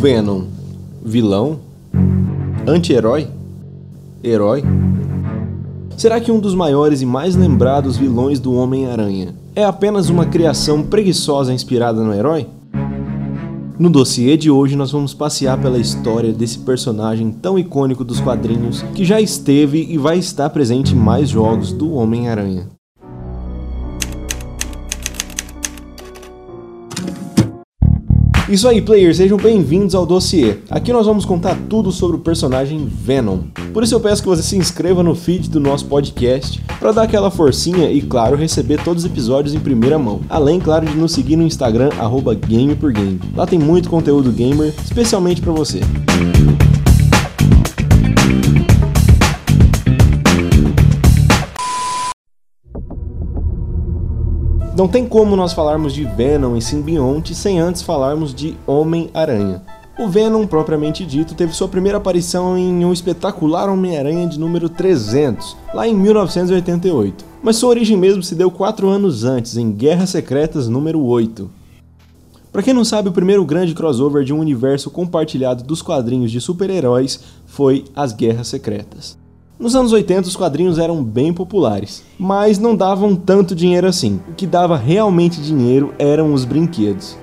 Venom, vilão? Anti-herói? Herói? Será que um dos maiores e mais lembrados vilões do Homem-Aranha é apenas uma criação preguiçosa inspirada no herói? No dossiê de hoje, nós vamos passear pela história desse personagem tão icônico dos quadrinhos que já esteve e vai estar presente em mais jogos do Homem-Aranha. Isso aí, players, sejam bem-vindos ao dossiê. Aqui nós vamos contar tudo sobre o personagem Venom. Por isso eu peço que você se inscreva no feed do nosso podcast para dar aquela forcinha e, claro, receber todos os episódios em primeira mão. Além, claro, de nos seguir no Instagram @gameporgame. Lá tem muito conteúdo gamer, especialmente para você. Não tem como nós falarmos de Venom e simbionte sem antes falarmos de Homem-Aranha. O Venom, propriamente dito, teve sua primeira aparição em um espetacular Homem-Aranha de número 300, lá em 1988. Mas sua origem mesmo se deu quatro anos antes, em Guerras Secretas número 8. Para quem não sabe, o primeiro grande crossover de um universo compartilhado dos quadrinhos de super-heróis foi as Guerras Secretas. Nos anos 80, os quadrinhos eram bem populares, mas não davam tanto dinheiro assim. O que dava realmente dinheiro eram os brinquedos.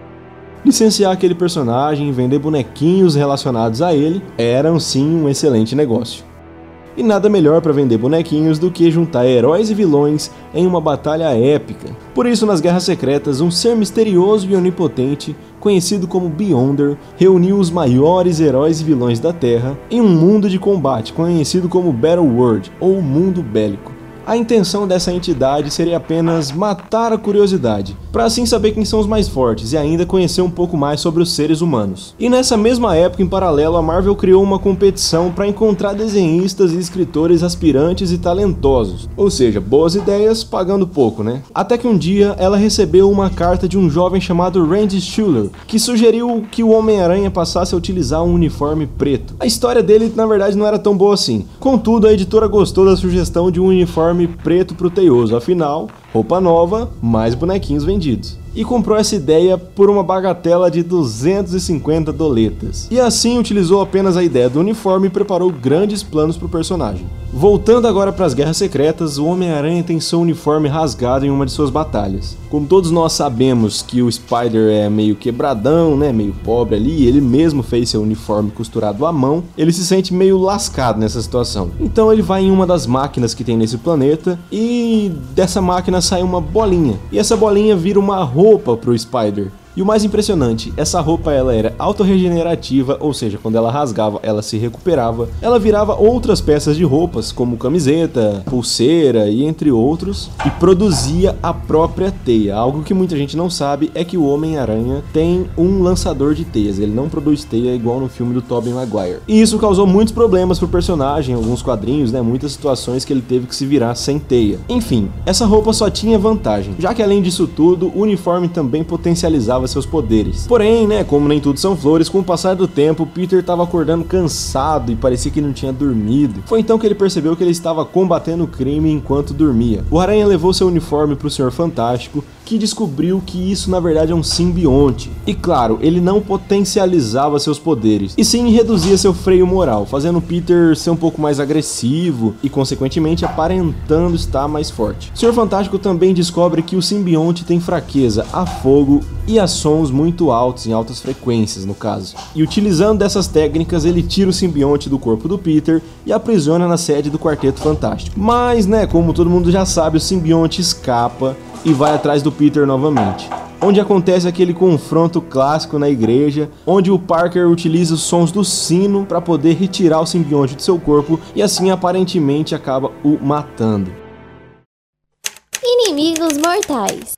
Licenciar aquele personagem e vender bonequinhos relacionados a ele eram sim um excelente negócio. E nada melhor para vender bonequinhos do que juntar heróis e vilões em uma batalha épica. Por isso, nas Guerras Secretas, um ser misterioso e onipotente, conhecido como Beyonder, reuniu os maiores heróis e vilões da Terra em um mundo de combate conhecido como Battle World ou Mundo Bélico. A intenção dessa entidade seria apenas matar a curiosidade, para assim saber quem são os mais fortes e ainda conhecer um pouco mais sobre os seres humanos. E nessa mesma época, em paralelo, a Marvel criou uma competição para encontrar desenhistas e escritores aspirantes e talentosos, ou seja, boas ideias pagando pouco, né? Até que um dia ela recebeu uma carta de um jovem chamado Randy Schuller, que sugeriu que o Homem-Aranha passasse a utilizar um uniforme preto. A história dele, na verdade, não era tão boa assim. Contudo, a editora gostou da sugestão de um uniforme preto pro teioso, afinal, roupa nova, mais bonequinhos vendidos e comprou essa ideia por uma bagatela de 250 doletas. E assim utilizou apenas a ideia do uniforme e preparou grandes planos para o personagem. Voltando agora para as Guerras Secretas, o Homem-Aranha tem seu uniforme rasgado em uma de suas batalhas. Como todos nós sabemos que o Spider é meio quebradão, né, meio pobre ali, ele mesmo fez seu uniforme costurado à mão, ele se sente meio lascado nessa situação. Então ele vai em uma das máquinas que tem nesse planeta e dessa máquina sai uma bolinha. E essa bolinha vira uma roupa pro Spider. E o mais impressionante, essa roupa ela era autorregenerativa, ou seja, quando ela rasgava, ela se recuperava. Ela virava outras peças de roupas, como camiseta, pulseira e entre outros, e produzia a própria teia. Algo que muita gente não sabe é que o Homem-Aranha tem um lançador de teias, ele não produz teia igual no filme do Tobey Maguire. E isso causou muitos problemas pro personagem, alguns quadrinhos, né, muitas situações que ele teve que se virar sem teia. Enfim, essa roupa só tinha vantagem, já que além disso tudo, o uniforme também potencializava seus poderes. Porém, né, como nem tudo são flores, com o passar do tempo, Peter estava acordando cansado e parecia que não tinha dormido. Foi então que ele percebeu que ele estava combatendo o crime enquanto dormia. O Aranha levou seu uniforme para o Senhor Fantástico, que descobriu que isso na verdade é um simbionte. E claro, ele não potencializava seus poderes, e sim reduzia seu freio moral, fazendo Peter ser um pouco mais agressivo e consequentemente aparentando estar mais forte. O Senhor Fantástico também descobre que o simbionte tem fraqueza a fogo e a sons muito altos, em altas frequências no caso. E utilizando dessas técnicas, ele tira o simbionte do corpo do Peter e aprisiona na sede do Quarteto Fantástico. Mas, né, como todo mundo já sabe, o simbionte escapa e vai atrás do Peter novamente. Onde acontece aquele confronto clássico na igreja, onde o Parker utiliza os sons do sino para poder retirar o simbionte de seu corpo e assim aparentemente acaba o matando. Inimigos mortais.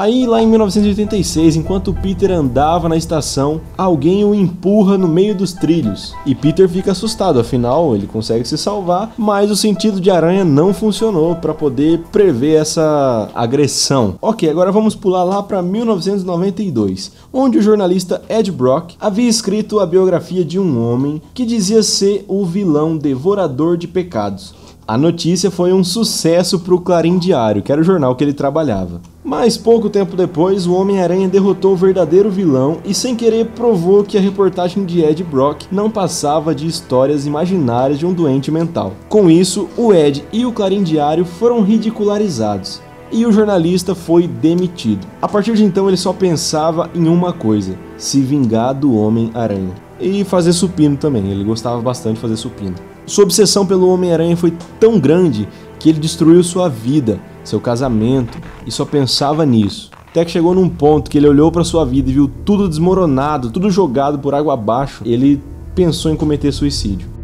Aí, lá em 1986, enquanto Peter andava na estação, alguém o empurra no meio dos trilhos. E Peter fica assustado, afinal, ele consegue se salvar, mas o sentido de aranha não funcionou para poder prever essa agressão. Ok, agora vamos pular lá para 1992, onde o jornalista Ed Brock havia escrito a biografia de um homem que dizia ser o vilão devorador de pecados. A notícia foi um sucesso para o Clarim Diário, que era o jornal que ele trabalhava. Mas pouco tempo depois, o Homem-Aranha derrotou o verdadeiro vilão e sem querer provou que a reportagem de Ed Brock não passava de histórias imaginárias de um doente mental. Com isso, o Ed e o Clarim Diário foram ridicularizados e o jornalista foi demitido. A partir de então, ele só pensava em uma coisa: se vingar do Homem-Aranha. E fazer supino também, ele gostava bastante de fazer supino. Sua obsessão pelo Homem-Aranha foi tão grande que ele destruiu sua vida, seu casamento e só pensava nisso. Até que chegou num ponto que ele olhou para sua vida e viu tudo desmoronado, tudo jogado por água abaixo. Ele pensou em cometer suicídio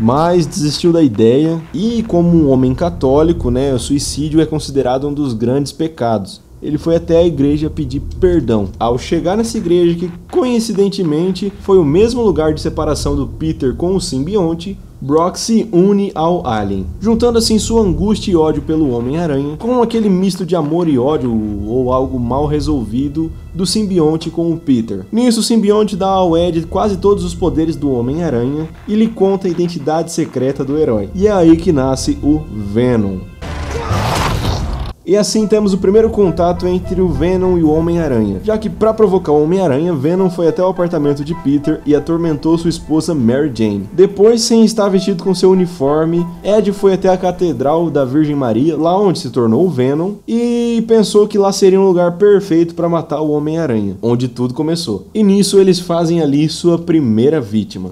mas desistiu da ideia e, como um homem católico, né, o suicídio é considerado um dos grandes pecados. Ele foi até a igreja pedir perdão. Ao chegar nessa igreja, que coincidentemente foi o mesmo lugar de separação do Peter com o simbionte, Brock se une ao Alien, juntando assim sua angústia e ódio pelo Homem-Aranha com aquele misto de amor e ódio ou algo mal resolvido do simbionte com o Peter. Nisso, o simbionte dá ao Ed quase todos os poderes do Homem-Aranha e lhe conta a identidade secreta do herói. E é aí que nasce o Venom. E assim temos o primeiro contato entre o Venom e o Homem-Aranha, já que para provocar o Homem-Aranha, Venom foi até o apartamento de Peter e atormentou sua esposa Mary Jane. Depois, sem estar vestido com seu uniforme, Ed foi até a Catedral da Virgem Maria, lá onde se tornou o Venom, e pensou que lá seria um lugar perfeito para matar o Homem-Aranha, onde tudo começou. E nisso eles fazem ali sua primeira vítima.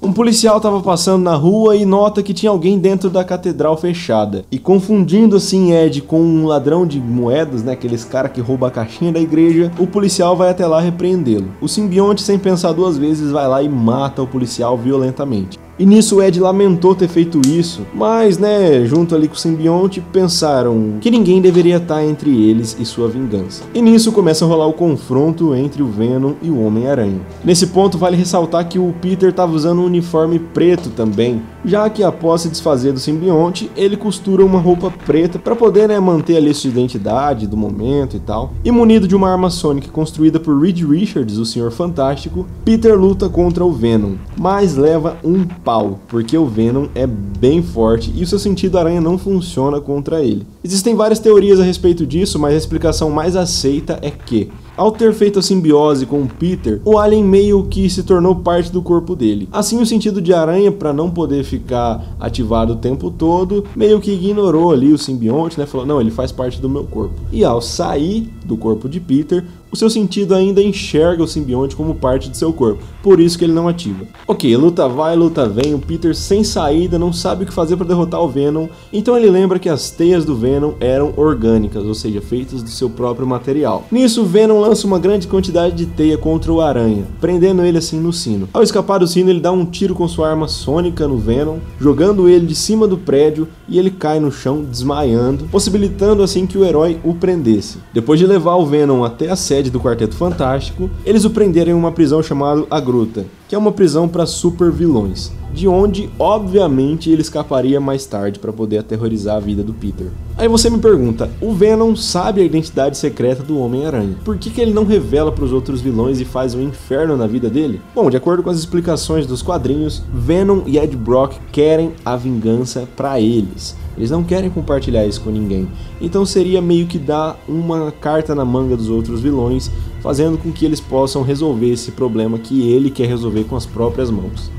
Um policial estava passando na rua e nota que tinha alguém dentro da catedral fechada. E confundindo assim Ed com um ladrão de moedas, né, aqueles cara que rouba a caixinha da igreja, o policial vai até lá repreendê-lo. O simbionte, sem pensar duas vezes, vai lá e mata o policial violentamente. E nisso o Ed lamentou ter feito isso, mas, né, junto ali com o simbionte, pensaram que ninguém deveria estar entre eles e sua vingança. E nisso começa a rolar o confronto entre o Venom e o Homem-Aranha. Nesse ponto, vale ressaltar que o Peter estava usando um uniforme preto também, já que após se desfazer do simbionte, ele costura uma roupa preta para poder, né, manter ali sua identidade do momento e tal. E munido de uma arma sônica construída por Reed Richards, o Senhor Fantástico, Peter luta contra o Venom, mas leva um pau, porque o Venom é bem forte e o seu sentido aranha não funciona contra ele. Existem várias teorias a respeito disso, mas a explicação mais aceita é que ao ter feito a simbiose com o Peter, o alien meio que se tornou parte do corpo dele. Assim, o sentido de aranha, para não poder ficar ativado o tempo todo, meio que ignorou ali o simbionte, né? Falou: não, ele faz parte do meu corpo. E ao sair do corpo de Peter, o seu sentido ainda enxerga o simbionte como parte de seu corpo, por isso que ele não ativa. Ok, luta vai, luta vem, o Peter sem saída não sabe o que fazer para derrotar o Venom, então ele lembra que as teias do Venom eram orgânicas, ou seja, feitas do seu próprio material. Nisso, Venom lança uma grande quantidade de teia contra o Aranha, prendendo ele assim no sino. Ao escapar do sino, ele dá um tiro com sua arma sônica no Venom, jogando ele de cima do prédio e ele cai no chão desmaiando, possibilitando assim que o herói o prendesse. Depois de levar o Venom até a sede sede do Quarteto Fantástico, eles o prenderam em uma prisão chamada A Gruta, que é uma prisão para super vilões, de onde, obviamente, ele escaparia mais tarde para poder aterrorizar a vida do Peter. Aí você me pergunta, o Venom sabe a identidade secreta do Homem-Aranha. Por que, que ele não revela para os outros vilões e faz um inferno na vida dele? Bom, de acordo com as explicações dos quadrinhos, Venom e Ed Brock querem a vingança para eles. Eles não querem compartilhar isso com ninguém. Então seria meio que dar uma carta na manga dos outros vilões, fazendo com que eles possam resolver esse problema que ele quer resolver com as próprias mãos.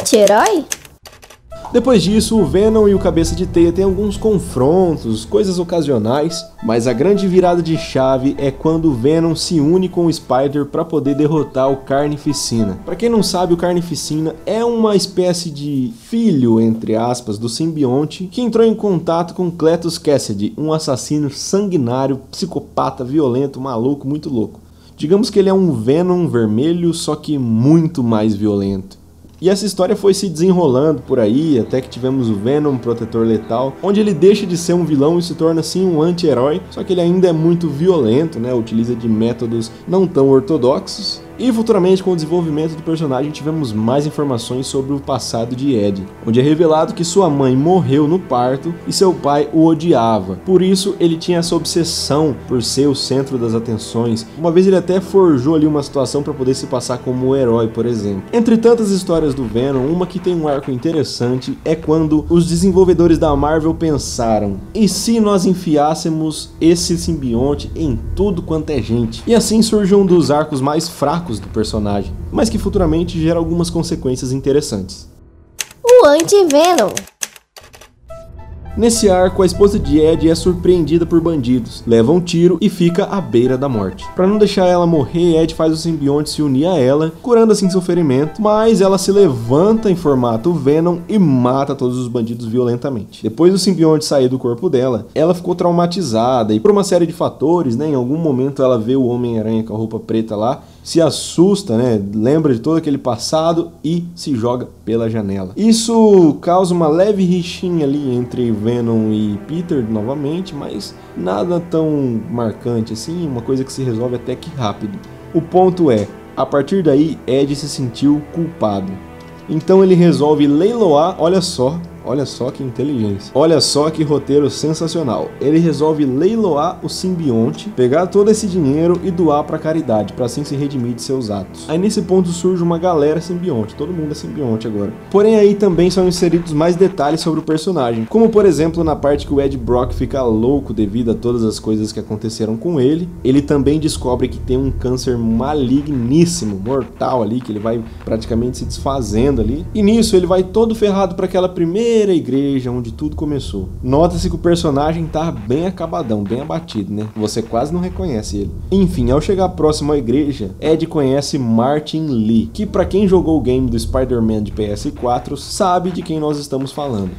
Anti-herói? Depois disso, o Venom e o Cabeça de Teia têm alguns confrontos, coisas ocasionais, mas a grande virada de chave é quando o Venom se une com o Spider para poder derrotar o Carnificina. Para quem não sabe, o Carnificina é uma espécie de filho, entre aspas, do simbionte que entrou em contato com Cletus Cassidy, um assassino sanguinário, psicopata, violento, maluco, muito louco. Digamos que ele é um Venom vermelho, só que muito mais violento. E essa história foi se desenrolando por aí, até que tivemos o Venom, Protetor Letal, onde ele deixa de ser um vilão e se torna assim um anti-herói, só que ele ainda é muito violento, né? Utiliza de métodos não tão ortodoxos. E futuramente, com o desenvolvimento do personagem, tivemos mais informações sobre o passado de Ed, onde é revelado que sua mãe morreu no parto e seu pai o odiava. Por isso, ele tinha essa obsessão por ser o centro das atenções. Uma vez ele até forjou ali uma situação para poder se passar como um herói, por exemplo. Entre tantas histórias do Venom, uma que tem um arco interessante é quando os desenvolvedores da Marvel pensaram: e se nós enfiássemos esse simbionte em tudo quanto é gente? E assim surge um dos arcos mais fracos do personagem, mas que futuramente gera algumas consequências interessantes. O Anti-Venom Nesse arco, a esposa de Ed é surpreendida por bandidos, leva um tiro e fica à beira da morte. Para não deixar ela morrer, Ed faz o simbionte se unir a ela, curando assim seu ferimento, mas ela se levanta em formato Venom e mata todos os bandidos violentamente. Depois do simbionte sair do corpo dela, ela ficou traumatizada e por uma série de fatores, né, em algum momento ela vê o Homem-Aranha com a roupa preta lá se assusta, né? Lembra de todo aquele passado e se joga pela janela. Isso causa uma leve rixinha ali entre Venom e Peter novamente, mas nada tão marcante assim, uma coisa que se resolve até que rápido. O ponto é, a partir daí Ed se sentiu culpado. Então ele resolve leiloar, olha só, Olha só que inteligência. Olha só que roteiro sensacional. Ele resolve leiloar o simbionte, pegar todo esse dinheiro e doar para caridade, para assim se redimir de seus atos. Aí nesse ponto surge uma galera simbionte, todo mundo é simbionte agora. Porém aí também são inseridos mais detalhes sobre o personagem, como por exemplo na parte que o Ed Brock fica louco devido a todas as coisas que aconteceram com ele. Ele também descobre que tem um câncer maligníssimo, mortal ali, que ele vai praticamente se desfazendo ali. E nisso ele vai todo ferrado para aquela primeira primeira igreja onde tudo começou. Nota-se que o personagem tá bem acabadão, bem abatido, né? Você quase não reconhece ele. Enfim, ao chegar próximo à igreja, Ed conhece Martin Lee, que para quem jogou o game do Spider-Man de PS4 sabe de quem nós estamos falando.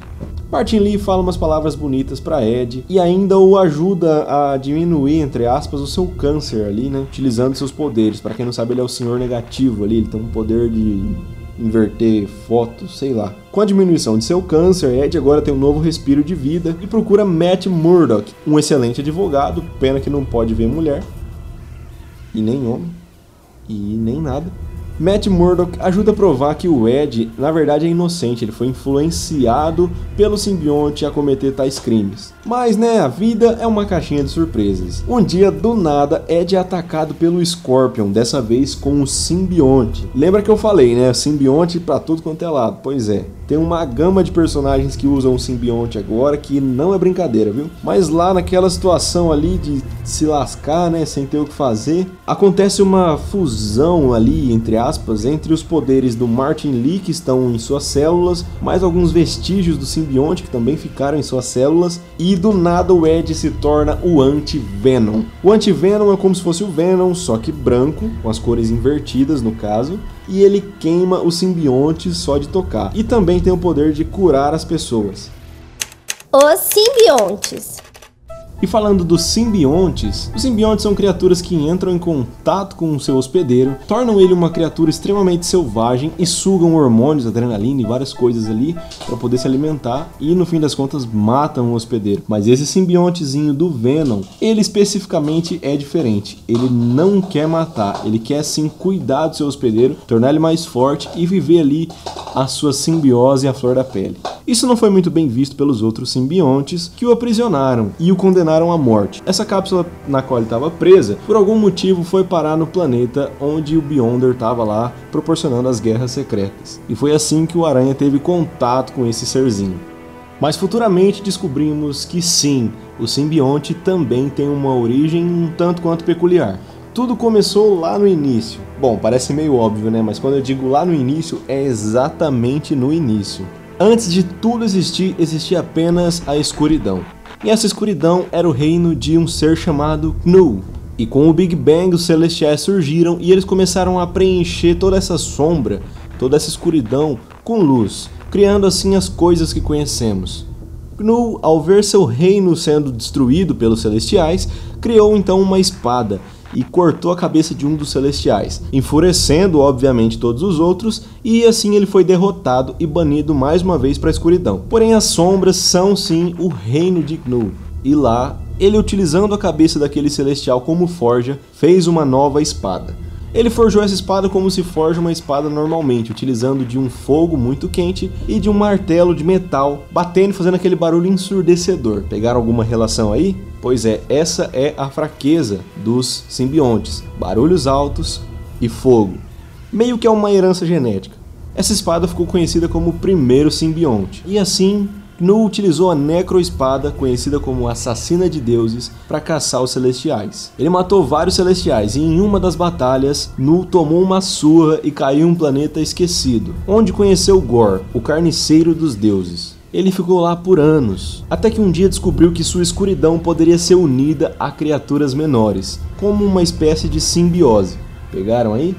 Martin Lee fala umas palavras bonitas para Ed e ainda o ajuda a diminuir, entre aspas, o seu câncer ali, né? Utilizando seus poderes. Para quem não sabe, ele é o senhor negativo ali, ele tem um poder de inverter fotos, sei lá. Com a diminuição de seu câncer, Ed agora tem um novo respiro de vida e procura Matt Murdock, um excelente advogado, pena que não pode ver mulher, e nem homem, e nem nada. Matt Murdock ajuda a provar que o Ed, na verdade, é inocente, ele foi influenciado pelo simbionte a cometer tais crimes. Mas, né, a vida é uma caixinha de surpresas. Um dia, do nada, Ed é atacado pelo Scorpion, dessa vez com o simbionte. Lembra que eu falei, né, simbionte para tudo quanto é lado? Pois é. Tem uma gama de personagens que usam o simbionte agora que não é brincadeira, viu? Mas lá naquela situação ali de se lascar, né, sem ter o que fazer, acontece uma fusão ali, entre aspas, entre os poderes do Martin Lee que estão em suas células, mais alguns vestígios do simbionte que também ficaram em suas células, e do nada o Ed se torna o Anti-Venom. O Anti-Venom é como se fosse o Venom, só que branco, com as cores invertidas no caso, e ele queima os simbiontes só de tocar. E também tem o poder de curar as pessoas. Os simbiontes. E falando dos simbiontes, os simbiontes são criaturas que entram em contato com o seu hospedeiro, tornam ele uma criatura extremamente selvagem e sugam hormônios, adrenalina e várias coisas ali para poder se alimentar e no fim das contas matam o hospedeiro. Mas esse simbiontezinho do Venom, ele especificamente é diferente. Ele não quer matar, ele quer sim cuidar do seu hospedeiro, tornar ele mais forte e viver ali a sua simbiose à flor da pele. Isso não foi muito bem visto pelos outros simbiontes que o aprisionaram e o condenaram à morte. Essa cápsula na qual ele estava presa, por algum motivo foi parar no planeta onde o Beyonder estava lá proporcionando as guerras secretas. E foi assim que o Aranha teve contato com esse serzinho. Mas futuramente descobrimos que sim, o simbionte também tem uma origem um tanto quanto peculiar. Tudo começou lá no início. Bom, parece meio óbvio, né? Mas quando eu digo lá no início, é exatamente no início. Antes de tudo existir, existia apenas a escuridão. E essa escuridão era o reino de um ser chamado Knu. E com o Big Bang, os celestiais surgiram e eles começaram a preencher toda essa sombra, toda essa escuridão com luz, criando assim as coisas que conhecemos. Knu, ao ver seu reino sendo destruído pelos celestiais, criou então uma espada e cortou a cabeça de um dos celestiais, enfurecendo obviamente todos os outros, e assim ele foi derrotado e banido mais uma vez para a escuridão. Porém, as sombras são sim o reino de Gnu, e lá ele utilizando a cabeça daquele celestial como forja, fez uma nova espada. Ele forjou essa espada como se forja uma espada normalmente, utilizando de um fogo muito quente e de um martelo de metal, batendo e fazendo aquele barulho ensurdecedor. Pegaram alguma relação aí? Pois é, essa é a fraqueza dos simbiontes: barulhos altos e fogo. Meio que é uma herança genética. Essa espada ficou conhecida como o primeiro simbionte. E assim, Nu utilizou a Necroespada, conhecida como Assassina de Deuses, para caçar os Celestiais. Ele matou vários Celestiais e em uma das batalhas, Nu tomou uma surra e caiu em um planeta esquecido, onde conheceu Gor, o Carniceiro dos Deuses. Ele ficou lá por anos, até que um dia descobriu que sua escuridão poderia ser unida a criaturas menores, como uma espécie de simbiose. Pegaram aí?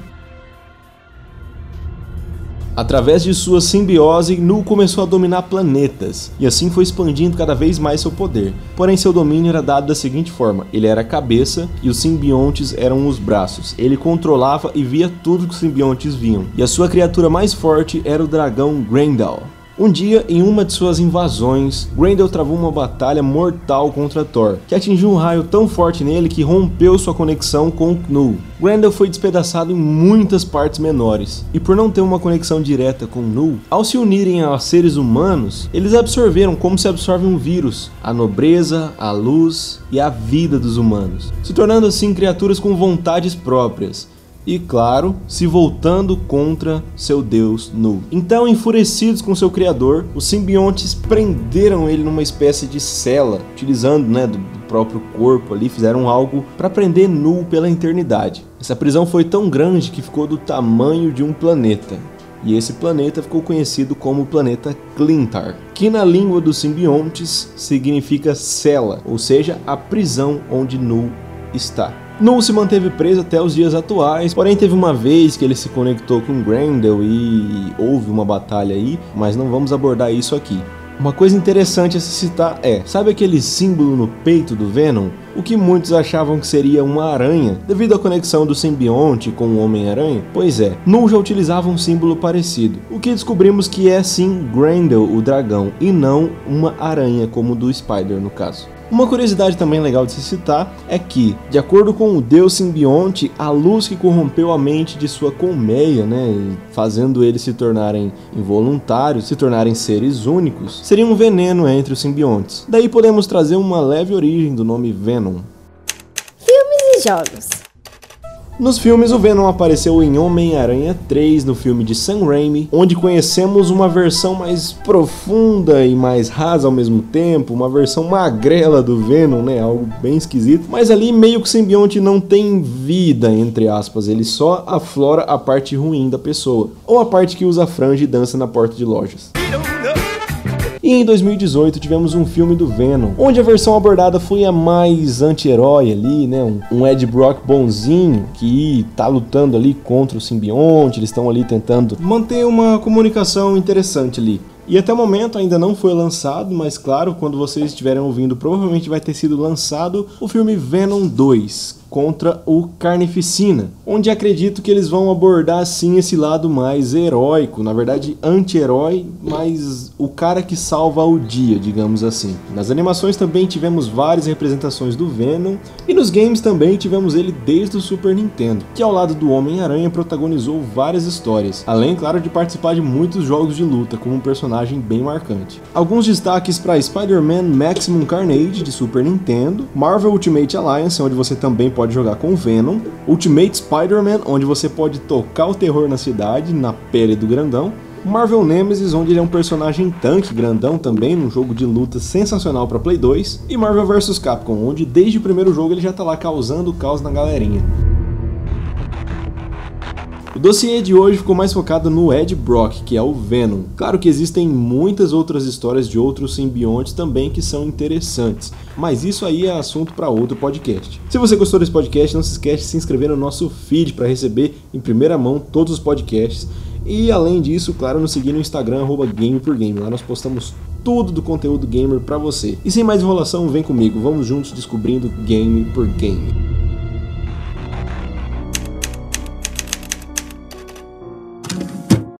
Através de sua simbiose, Nu começou a dominar planetas, e assim foi expandindo cada vez mais seu poder. Porém, seu domínio era dado da seguinte forma: ele era a cabeça e os simbiontes eram os braços. Ele controlava e via tudo que os simbiontes viam, e a sua criatura mais forte era o dragão Grendel. Um dia, em uma de suas invasões, Grendel travou uma batalha mortal contra Thor, que atingiu um raio tão forte nele que rompeu sua conexão com Knu. Grendel foi despedaçado em muitas partes menores, e por não ter uma conexão direta com Nu, ao se unirem a seres humanos, eles absorveram como se absorve um vírus, a nobreza, a luz e a vida dos humanos, se tornando assim criaturas com vontades próprias, e, claro, se voltando contra seu deus Nu. Então, enfurecidos com seu criador, os simbiontes prenderam ele numa espécie de cela, utilizando né, do próprio corpo ali, fizeram algo para prender Nu pela eternidade. Essa prisão foi tão grande que ficou do tamanho de um planeta. E esse planeta ficou conhecido como o planeta Clintar, que na língua dos simbiontes significa cela, ou seja, a prisão onde Nu está. Nu se manteve preso até os dias atuais, porém teve uma vez que ele se conectou com Grendel e houve uma batalha aí, mas não vamos abordar isso aqui. Uma coisa interessante a se citar é, sabe aquele símbolo no peito do Venom? O que muitos achavam que seria uma aranha, devido à conexão do simbionte com o Homem-Aranha? Pois é, Nu já utilizava um símbolo parecido, o que descobrimos que é sim Grendel, o dragão, e não uma aranha como do Spider no caso. Uma curiosidade também legal de se citar é que, de acordo com o deus simbionte, a luz que corrompeu a mente de sua colmeia, né, fazendo eles se tornarem involuntários, se tornarem seres únicos, seria um veneno entre os simbiontes. Daí podemos trazer uma leve origem do nome Venom. Filmes e jogos. Nos filmes, o Venom apareceu em Homem-Aranha 3, no filme de Sam Raimi, onde conhecemos uma versão mais profunda e mais rasa ao mesmo tempo, uma versão magrela do Venom, né? Algo bem esquisito. Mas ali meio que o simbionte não tem vida, entre aspas, ele só aflora a parte ruim da pessoa, ou a parte que usa franja e dança na porta de lojas. E em 2018 tivemos um filme do Venom, onde a versão abordada foi a mais anti-herói ali, né? Um, um, Ed Brock bonzinho que tá lutando ali contra o simbionte, eles estão ali tentando manter uma comunicação interessante ali. E até o momento ainda não foi lançado, mas claro, quando vocês estiverem ouvindo, provavelmente vai ter sido lançado o filme Venom 2, contra o Carnificina, onde acredito que eles vão abordar sim esse lado mais heróico, na verdade anti-herói, mas o cara que salva o dia, digamos assim. Nas animações também tivemos várias representações do Venom e nos games também tivemos ele desde o Super Nintendo, que ao lado do Homem-Aranha protagonizou várias histórias, além claro de participar de muitos jogos de luta como um personagem bem marcante. Alguns destaques para Spider-Man Maximum Carnage de Super Nintendo, Marvel Ultimate Alliance, onde você também pode jogar com Venom, Ultimate Spider-Man, onde você pode tocar o terror na cidade, na pele do grandão, Marvel Nemesis, onde ele é um personagem tanque grandão também, num jogo de luta sensacional para Play 2, e Marvel vs Capcom, onde desde o primeiro jogo ele já tá lá causando caos na galerinha. O dossiê de hoje ficou mais focado no Ed Brock, que é o Venom. Claro que existem muitas outras histórias de outros simbiontes também que são interessantes, mas isso aí é assunto para outro podcast. Se você gostou desse podcast, não se esquece de se inscrever no nosso feed para receber em primeira mão todos os podcasts. E além disso, claro, nos seguir no Instagram, arroba Game por Game. Lá nós postamos tudo do conteúdo gamer para você. E sem mais enrolação, vem comigo, vamos juntos descobrindo game por game.